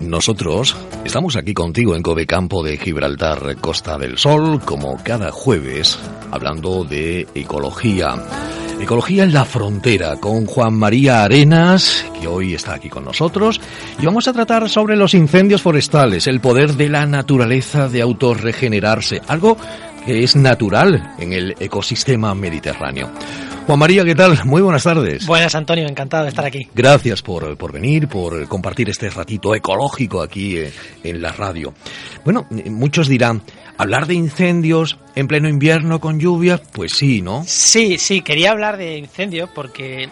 Nosotros estamos aquí contigo en Covecampo de Gibraltar, Costa del Sol, como cada jueves, hablando de ecología. Ecología en la frontera con Juan María Arenas, que hoy está aquí con nosotros, y vamos a tratar sobre los incendios forestales, el poder de la naturaleza de autorregenerarse, algo que es natural en el ecosistema mediterráneo. Juan María, ¿qué tal? Muy buenas tardes. Buenas, Antonio, encantado de estar aquí. Gracias por, por venir, por compartir este ratito ecológico aquí eh, en la radio. Bueno, muchos dirán, hablar de incendios en pleno invierno con lluvia, pues sí, ¿no? Sí, sí, quería hablar de incendios porque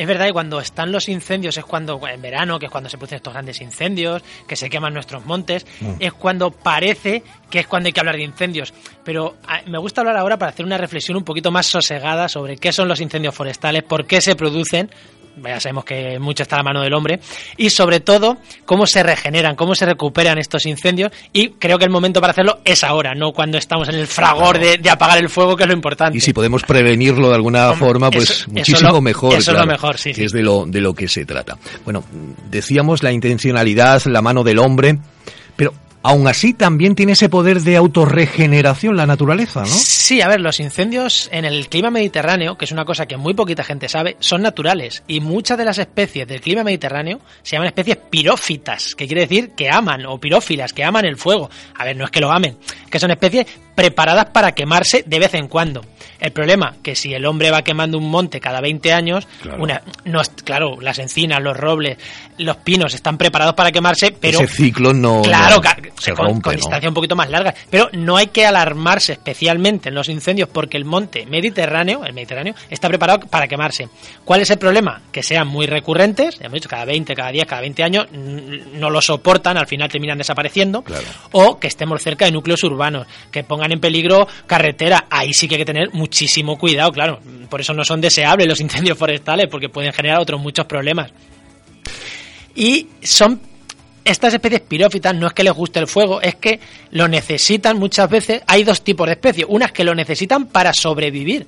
es verdad que cuando están los incendios es cuando, en verano, que es cuando se producen estos grandes incendios, que se queman nuestros montes, Mm. es cuando parece que es cuando hay que hablar de incendios. Pero ah, me gusta hablar ahora para hacer una reflexión un poquito más sosegada sobre qué son los incendios forestales, por qué se producen, ya sabemos que mucho está a la mano del hombre, y sobre todo cómo se regeneran, cómo se recuperan estos incendios, y creo que el momento para hacerlo es ahora, no cuando estamos en el fragor de, de apagar el fuego, que es lo importante. Y si podemos prevenirlo de alguna forma, pues eso- eso muchísimo lo- mejor. eso es lo mejor, sí, que sí. es de lo, de lo que se trata. Bueno, decíamos la intencionalidad, la mano del hombre, pero aún así también tiene ese poder de autorregeneración la naturaleza, ¿no? Sí, a ver, los incendios en el clima mediterráneo, que es una cosa que muy poquita gente sabe, son naturales y muchas de las especies del clima mediterráneo se llaman especies pirófitas, que quiere decir que aman, o pirófilas, que aman el fuego. A ver, no es que lo amen, que son especies preparadas para quemarse de vez en cuando. El problema, que si el hombre va quemando un monte cada 20 años, Claro. una, no, es- claro, las encinas, los robles, los pinos están preparados para quemarse, pero... Ese ciclo no, Claro, no ca- se con, rompe, con ¿no? distancia un poquito más larga. Pero no hay que alarmarse especialmente en los incendios porque el monte Mediterráneo, el Mediterráneo, está preparado para quemarse. ¿Cuál es el problema? Que sean muy recurrentes, ya hemos dicho, cada 20, cada 10, cada 20 años, no lo soportan, al final terminan desapareciendo. Claro. O que estemos cerca de núcleos urbanos, que pongan en peligro carretera. Ahí sí que hay que tener muchísimo cuidado, claro. Por eso no son deseables los incendios forestales, porque pueden generar otros muchos problemas. Y son estas especies pirófitas no es que les guste el fuego, es que lo necesitan muchas veces. Hay dos tipos de especies. Unas que lo necesitan para sobrevivir.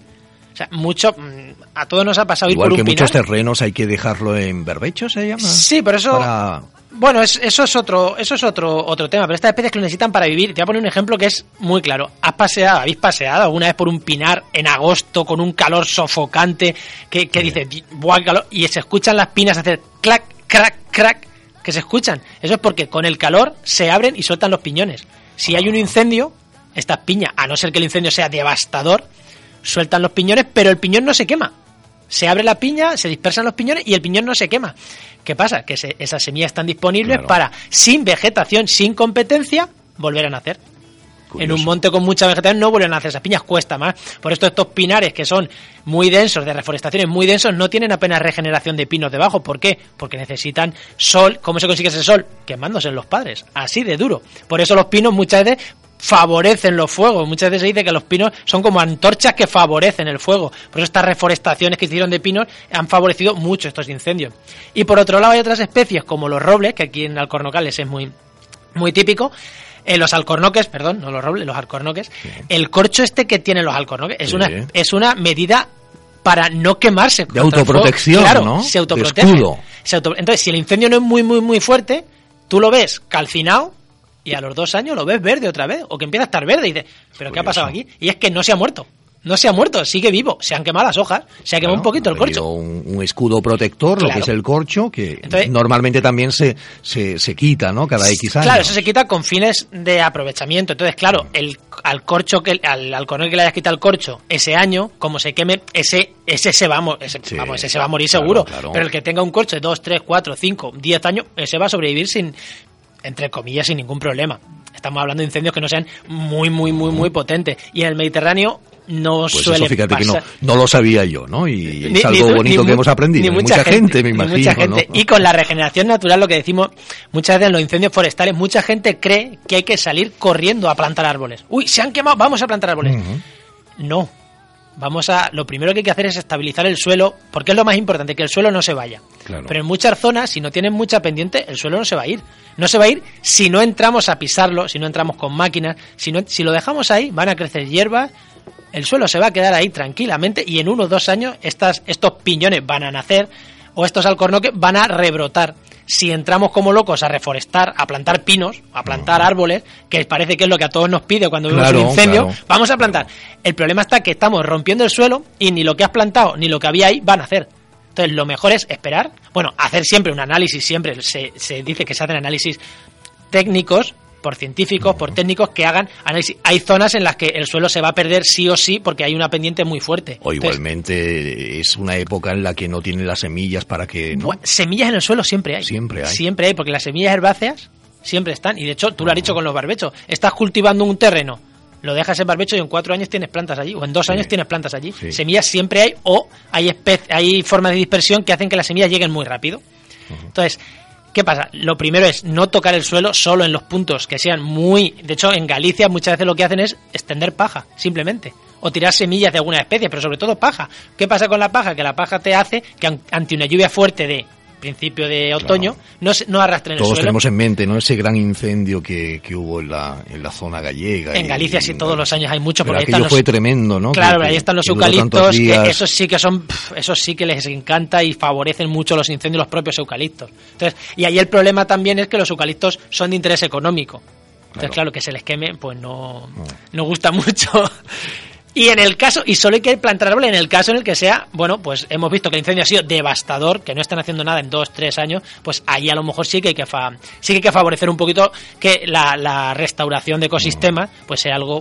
O sea, mucho. mm, A todos nos ha pasado ir por que muchos terrenos hay que dejarlo en berbecho, se llama. Sí, pero eso. Para- Bueno, es- eso es otro, eso es otro, otro tema. Pero estas especies que lo necesitan para vivir. Te voy a poner un ejemplo que es muy claro. ¿Has paseado, habéis paseado alguna vez por un pinar en agosto con un calor sofocante que, que dice, ¡buah, calor! Y se escuchan las pinas hacer clac, crack, crack, que se escuchan. Eso es porque con el calor se abren y sueltan los piñones. Si hay un incendio, estas piñas, a no ser que el incendio sea devastador, sueltan los piñones, pero el piñón no se quema. Se abre la piña, se dispersan los piñones y el piñón no se quema. ¿Qué pasa? Que se- esas semillas están disponibles Claro. para, sin vegetación, sin competencia, volver a nacer. En un monte con mucha vegetación no vuelven a nacer, esas piñas cuesta más. Por esto estos pinares que son muy densos, de reforestaciones muy densos, no tienen apenas regeneración de pinos debajo. ¿Por qué? Porque necesitan sol. ¿Cómo se consigue ese sol? Quemándose en los padres. Así de duro. Por eso los pinos muchas veces favorecen los fuegos. Muchas veces se dice que los pinos son como antorchas que favorecen el fuego. Por eso estas reforestaciones que hicieron de pinos han favorecido mucho estos incendios. Y por otro lado hay otras especies como los robles, que aquí en Alcornocales es muy, muy típico. Eh, los alcornoques, perdón, no los robles, los alcornoques. El corcho este que tienen los alcornoques es, una, es una medida para no quemarse. fuego. autoprotección, Claro, ¿no? se De autoprotege. Se auto- Entonces, si el incendio no es muy, muy, muy fuerte, tú lo ves calcinado y a los dos años lo ves verde otra vez, o que empieza a estar verde y dices, ¿pero qué ha pasado aquí? Y es que no se ha muerto. No se ha muerto, sigue vivo. Se han quemado las hojas, se ha quemado un Claro, poquito ha el corcho. Un, un escudo protector, lo que Claro. es el corcho, que Entonces- normalmente también se, se, se quita, ¿no? Cada X años. Claro, eso se quita con fines de aprovechamiento. Entonces, claro, el, al corcho que al, al coronel que le hayas quitado el corcho ese año, como se queme, ese ese se va a, ese, Sí, vamos, ese se va a morir claro, seguro. claro. Pero el que tenga un corcho de 2, 3, 4, 5, 10 años, ese va a sobrevivir sin entre comillas sin ningún problema. Estamos hablando de incendios que no sean muy muy muy muy potentes y en el Mediterráneo no Pues suele eso fíjate que no, pasar. no lo sabía yo, ¿no? Y Ni- es algo bonito ni que hemos aprendido. ni mucha, gente, me imagino, mucha gente. ¿no? Y con la regeneración natural, lo que decimos muchas veces en los incendios forestales, mucha gente cree que hay que salir corriendo a plantar árboles. Uy, se han quemado, vamos a plantar árboles. No. Vamos a. Lo primero que hay que hacer es estabilizar el suelo, porque es lo más importante, que el suelo no se vaya. Claro. Pero en muchas zonas, si no tienen mucha pendiente, el suelo no se va a ir. No se va a ir si no entramos a pisarlo, si no entramos con máquinas, si, no, si lo dejamos ahí, van a crecer hierbas, el suelo se va a quedar ahí tranquilamente y en uno o dos años estas, estos piñones van a nacer, o estos alcornoques van a rebrotar. Si entramos como locos a reforestar, a plantar pinos, a plantar árboles, que parece que es lo que a todos nos pide cuando vemos Claro, un incendio, claro. vamos a plantar. El problema está que estamos rompiendo el suelo y ni lo que has plantado ni lo que había ahí van a hacer. Entonces, lo mejor es esperar, bueno, hacer siempre un análisis, siempre se, se dice que se hacen análisis técnicos, por científicos, por técnicos que hagan análisis. Hay zonas en las que el suelo se va a perder sí o sí porque hay una pendiente muy fuerte. O Entonces, igualmente es una época en la que no tiene las semillas para que... ¿no? semillas en el suelo siempre hay. Siempre hay. Siempre hay, porque las semillas herbáceas siempre están. Y de hecho, tú lo has dicho con los barbechos. Estás cultivando un terreno, lo dejas en barbecho y en cuatro años tienes plantas allí, o en dos Sí. años tienes plantas allí. Sí. Semillas siempre hay, o hay, hay formas de dispersión que hacen que las semillas lleguen muy rápido. Entonces, ¿qué pasa? Lo primero es no tocar el suelo solo en los puntos que sean muy... De hecho, en Galicia muchas veces lo que hacen es extender paja, simplemente. O tirar semillas de alguna especie, pero sobre todo paja. ¿Qué pasa con la paja? Que la paja te hace que an- ante una lluvia fuerte de principio de otoño no, se- no arrastren el Todos suelo. tenemos en mente, ¿no? Ese gran incendio que, que hubo en la, en la zona gallega. En y- Galicia sí, todos los años hay mucho, Pero aquello los- fue tremendo, ¿no? Claro, Que- ahí están los eucaliptos, que esos sí que son, esos sí que les encanta y favorecen mucho los incendios los propios eucaliptos. Entonces, y ahí el problema también es que los eucaliptos son de interés económico. Entonces, Claro. claro, que se les queme, pues no, no gusta mucho. Y en el caso, y solo hay que plantar en el caso en el que sea, bueno, pues hemos visto que el incendio ha sido devastador, que no están haciendo nada en dos, tres años, pues ahí a lo mejor sí que hay que, fa- sí que, hay que favorecer un poquito que la, la restauración de ecosistemas, pues sea algo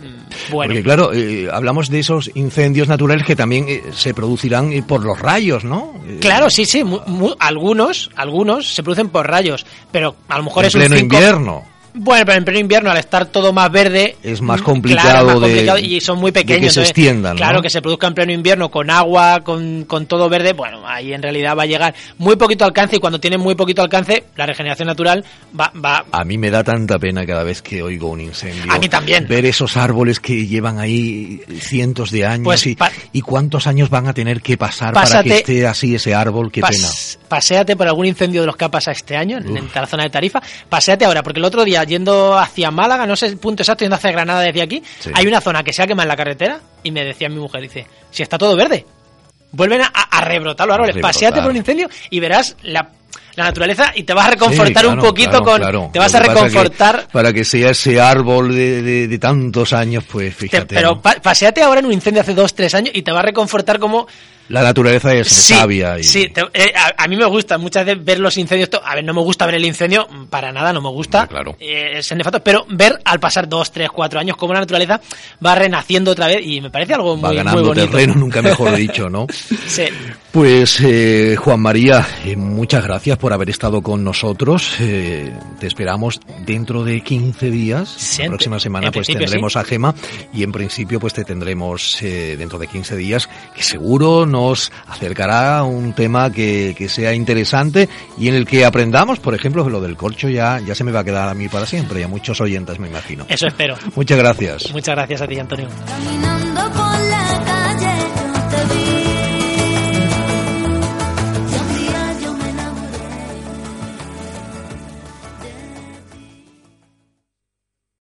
mm, bueno. Porque claro, eh, hablamos de esos incendios naturales que también eh, se producirán eh, por los rayos, ¿no? Eh, Claro, sí, sí. mu- mu- algunos, algunos se producen por rayos, pero a lo mejor en es un pleno 5. invierno. Bueno, pero en pleno invierno, al estar todo más verde. Es más mm, complicado claro, es más de- complicado y son muy de que pequeños. se entonces, extiendan, ¿no? Claro, que se produzca en pleno invierno con agua, con, con todo verde. Bueno, ahí en realidad va a llegar muy poquito alcance y cuando tiene muy poquito alcance, la regeneración natural va. va A mí me da tanta pena cada vez que oigo un incendio. A mí también. Ver esos árboles que llevan ahí cientos de años Pues y, cuántos años van a tener que pasar para que esté así ese árbol. Qué pas- pena. Paséate por algún incendio de los que ha pasado este año en, Uf. en la zona de Tarifa. Paséate ahora, porque el otro día, yendo hacia Málaga, no sé el punto exacto, yendo hacia Granada desde aquí, Sí. hay una zona que se ha quemado en la carretera y me decía mi mujer, dice, si está todo verde. Vuelven a, a rebrotar los árboles. rebrotar. Paséate por un incendio y verás la, la naturaleza y te vas a reconfortar Sí, un poquito claro, con... claro. Te vas a que reconfortar... para que sea ese árbol de, de- de tantos años, pues te- fíjate. pero ¿no? pa- paséate ahora en un incendio hace dos, tres años y te va a reconfortar como La naturaleza es Sí, sabia. Y, sí te- eh, a, a mí me gusta muchas veces ver los incendios. A ver, no me gusta ver el incendio, mm, para nada, no me gusta. Claro. Eh, es nefasto, pero ver al pasar dos, tres, cuatro años cómo la naturaleza va renaciendo otra vez y me parece algo Va muy, muy ganando bonito. terreno, nunca mejor dicho, ¿no? Sí. Pues eh, Juan María, eh, muchas gracias por haber estado con nosotros. Eh, te esperamos dentro de 15 días. Sí, la próxima semana pues tendremos a Gema y en principio pues te tendremos eh, dentro de 15 días que seguro nos acercará a un tema que, que sea interesante y en el que aprendamos, por ejemplo, lo del corcho ya, ya se me va a quedar a mí para siempre y a muchos oyentes me imagino. Eso espero. Muchas gracias. Muchas gracias a ti, Antonio.